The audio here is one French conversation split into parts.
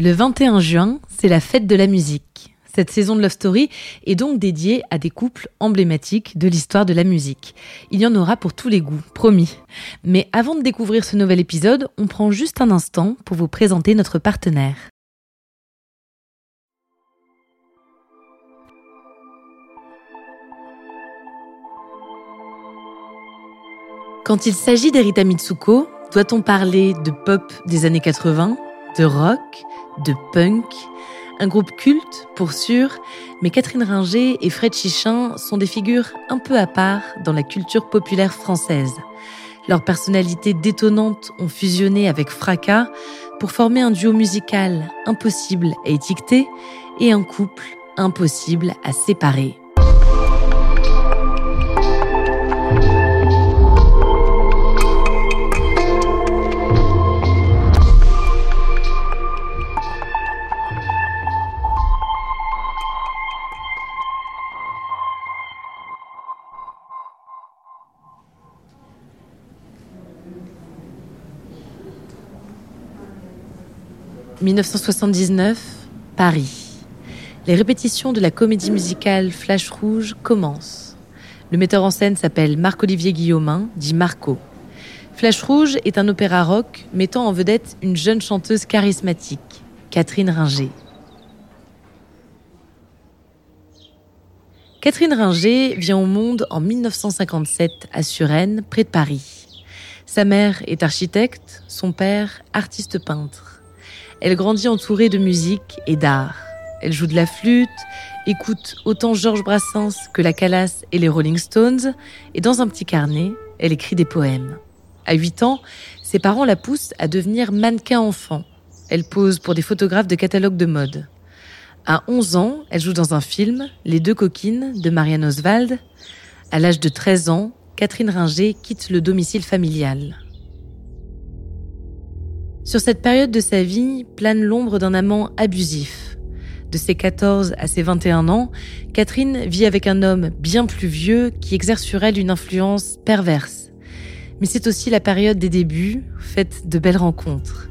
Le 21 juin, c'est la fête de la musique. Cette saison de Love Story est donc dédiée à des couples emblématiques de l'histoire de la musique. Il y en aura pour tous les goûts, promis. Mais avant de découvrir ce nouvel épisode, on prend juste un instant pour vous présenter notre partenaire. Quand il s'agit d'Erita Mitsuko, doit-on parler de pop des années 80, de rock, de punk un groupe culte, pour sûr, mais Catherine Ringer et Fred Chichin sont des figures un peu à part dans la culture populaire française. Leurs personnalités détonnantes ont fusionné avec fracas pour former un duo musical impossible à étiqueter et un couple impossible à séparer. 1979, Paris. Les répétitions de la comédie musicale Flash Rouge commencent. Le metteur en scène s'appelle Marc-Olivier Guillaumin, dit Marco. Flash Rouge est un opéra rock mettant en vedette une jeune chanteuse charismatique, Catherine Ringer. Catherine Ringer vient au monde en 1957 à Suresnes, près de Paris. Sa mère est architecte, son père artiste peintre. Elle grandit entourée de musique et d'art. Elle joue de la flûte, écoute autant Georges Brassens que la Calas et les Rolling Stones, et dans un petit carnet, elle écrit des poèmes. À 8 ans, ses parents la poussent à devenir mannequin enfant. Elle pose pour des photographes de catalogues de mode. À 11 ans, elle joue dans un film, Les deux coquines, de Marianne Oswald. À l'âge de 13 ans, Catherine Ringer quitte le domicile familial. Sur cette période de sa vie plane l'ombre d'un amant abusif. De ses 14 à ses 21 ans, Catherine vit avec un homme bien plus vieux qui exerce sur elle une influence perverse. Mais c'est aussi la période des débuts, faite de belles rencontres.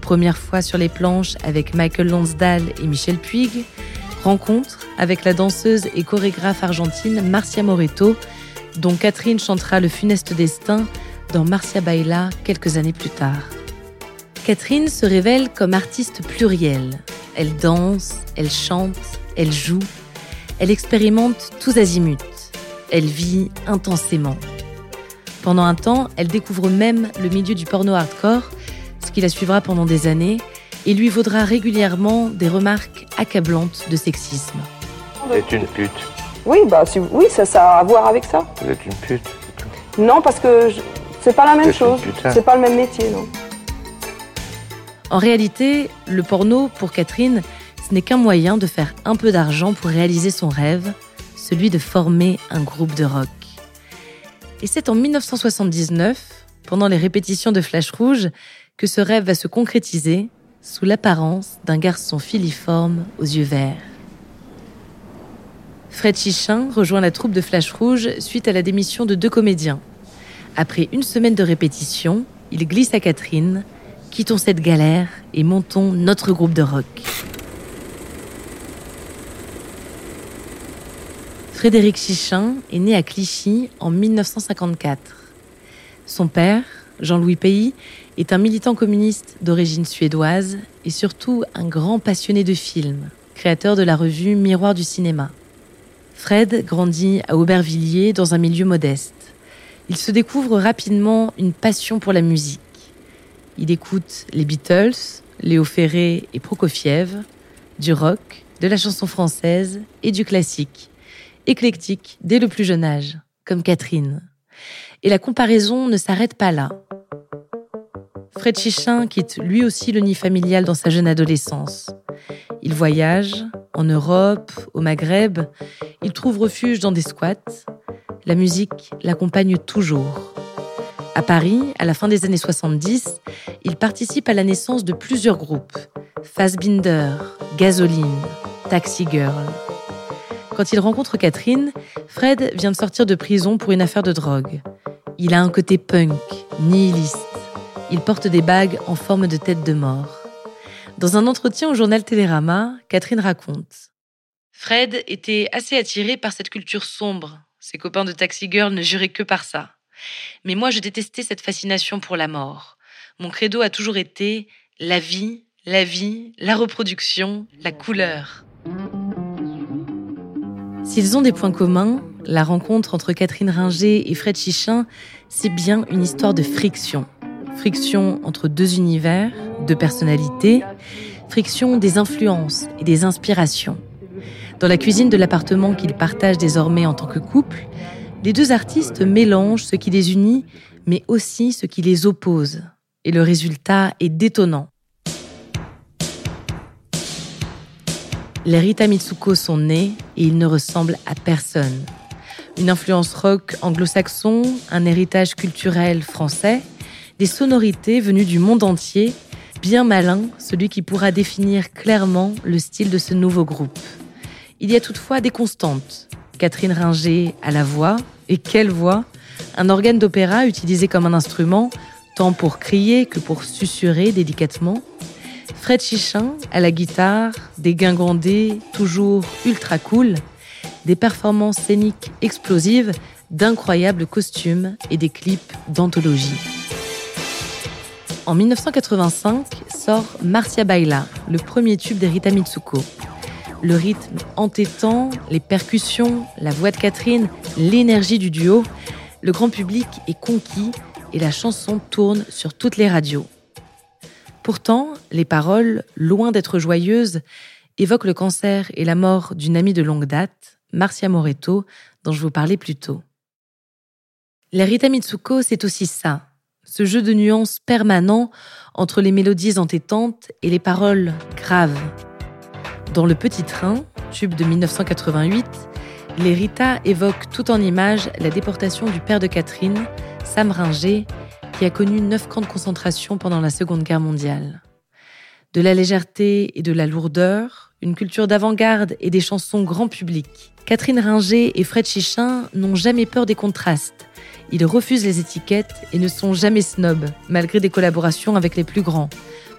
Première fois sur les planches avec Michael Lonsdale et Michel Puig, rencontre avec la danseuse et chorégraphe argentine Marcia Moreto, dont Catherine chantera le funeste destin dans Marcia Baila quelques années plus tard. Catherine se révèle comme artiste plurielle. Elle danse, elle chante, elle joue, elle expérimente tous azimuts. Elle vit intensément. Pendant un temps, elle découvre même le milieu du porno hardcore, ce qui la suivra pendant des années et lui vaudra régulièrement des remarques accablantes de sexisme. Vous êtes une pute. Oui, bah oui, ça, ça a à voir avec ça. Vous êtes une pute. Non, parce que c'est pas la même chose. C'est pas le même métier, non. En réalité, le porno, pour Catherine, ce n'est qu'un moyen de faire un peu d'argent pour réaliser son rêve, celui de former un groupe de rock. Et c'est en 1979, pendant les répétitions de Flash Rouge, que ce rêve va se concrétiser sous l'apparence d'un garçon filiforme aux yeux verts. Fred Chichin rejoint la troupe de Flash Rouge suite à la démission de deux comédiens. Après une semaine de répétition, il glisse à Catherine Quittons cette galère et montons notre groupe de rock. Frédéric Chichin est né à Clichy en 1954. Son père, Jean-Louis Pays, est un militant communiste d'origine suédoise et surtout un grand passionné de films, créateur de la revue Miroir du cinéma. Fred grandit à Aubervilliers dans un milieu modeste. Il se découvre rapidement une passion pour la musique. Il écoute les Beatles, Léo Ferré et Prokofiev, du rock, de la chanson française et du classique. Éclectique dès le plus jeune âge, comme Catherine. Et la comparaison ne s'arrête pas là. Fred Chichin quitte lui aussi le nid familial dans sa jeune adolescence. Il voyage en Europe, au Maghreb, il trouve refuge dans des squats. La musique l'accompagne toujours. À Paris, à la fin des années 70, il participe à la naissance de plusieurs groupes. Fassbinder, Gasoline, Taxi Girl. Quand il rencontre Catherine, Fred vient de sortir de prison pour une affaire de drogue. Il a un côté punk, nihiliste. Il porte des bagues en forme de tête de mort. Dans un entretien au journal Télérama, Catherine raconte Fred était assez attiré par cette culture sombre. Ses copains de Taxi Girl ne juraient que par ça. Mais moi, je détestais cette fascination pour la mort. Mon credo a toujours été la vie, la vie, la reproduction, la couleur. S'ils ont des points communs, la rencontre entre Catherine Ringer et Fred Chichin, c'est bien une histoire de friction. Friction entre deux univers, deux personnalités, friction des influences et des inspirations. Dans la cuisine de l'appartement qu'ils partagent désormais en tant que couple, les deux artistes mélangent ce qui les unit, mais aussi ce qui les oppose. Et le résultat est détonnant. Les Rita Mitsuko sont nés et ils ne ressemblent à personne. Une influence rock anglo-saxon, un héritage culturel français, des sonorités venues du monde entier, bien malin, celui qui pourra définir clairement le style de ce nouveau groupe. Il y a toutefois des constantes. Catherine Ringer à la voix, et quelle voix? Un organe d'opéra utilisé comme un instrument, tant pour crier que pour susurrer délicatement. Fred Chichin à la guitare, des guingandés toujours ultra cool, des performances scéniques explosives, d'incroyables costumes et des clips d'anthologie. En 1985 sort Marcia Baila, le premier tube d'Erita Mitsuko. Le rythme entêtant, les percussions, la voix de Catherine, l'énergie du duo, le grand public est conquis et la chanson tourne sur toutes les radios. Pourtant, les paroles, loin d'être joyeuses, évoquent le cancer et la mort d'une amie de longue date, Marcia Moreto, dont je vous parlais plus tôt. La Rita Mitsuko, c'est aussi ça, ce jeu de nuances permanent entre les mélodies entêtantes et les paroles graves. Dans Le Petit Train, tube de 1988, les Rita évoquent tout en images la déportation du père de Catherine, Sam Ringer, qui a connu neuf camps de concentration pendant la Seconde Guerre mondiale. De la légèreté et de la lourdeur, une culture d'avant-garde et des chansons grand public. Catherine Ringer et Fred Chichin n'ont jamais peur des contrastes. Ils refusent les étiquettes et ne sont jamais snobs, malgré des collaborations avec les plus grands.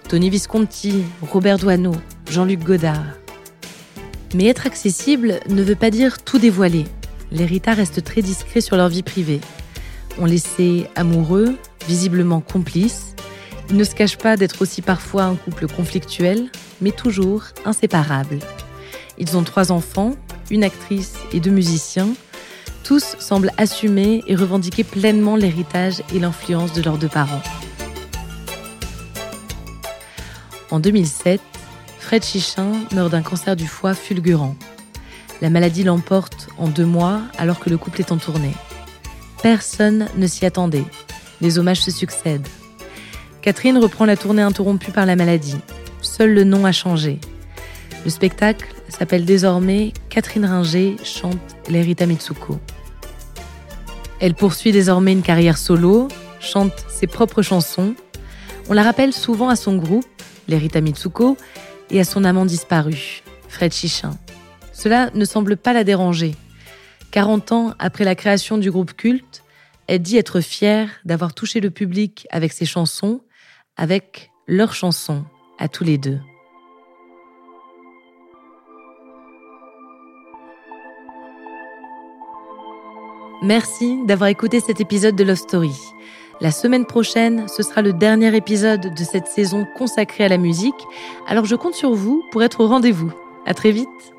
Tony Visconti, Robert Doisneau, Jean-Luc Godard. Mais être accessible ne veut pas dire tout dévoiler. Les Rita restent très discrets sur leur vie privée. On les sait amoureux, visiblement complices. Ils ne se cachent pas d'être aussi parfois un couple conflictuel, mais toujours inséparables. Ils ont trois enfants, une actrice et deux musiciens. Tous semblent assumer et revendiquer pleinement l'héritage et l'influence de leurs deux parents. En 2007, Fred Chichin meurt d'un cancer du foie fulgurant. La maladie l'emporte en deux mois alors que le couple est en tournée. Personne ne s'y attendait. Les hommages se succèdent. Catherine reprend la tournée interrompue par la maladie. Seul le nom a changé. Le spectacle s'appelle désormais Catherine Ringer chante l'Erita Mitsuko. Elle poursuit désormais une carrière solo, chante ses propres chansons. On la rappelle souvent à son groupe, l'Erita Mitsuko, et à son amant disparu, Fred Chichin. Cela ne semble pas la déranger. 40 ans après la création du groupe culte, elle dit être fière d'avoir touché le public avec ses chansons, avec leurs chansons, à tous les deux. Merci d'avoir écouté cet épisode de Love Story. La semaine prochaine, ce sera le dernier épisode de cette saison consacrée à la musique, alors je compte sur vous pour être au rendez-vous. À très vite!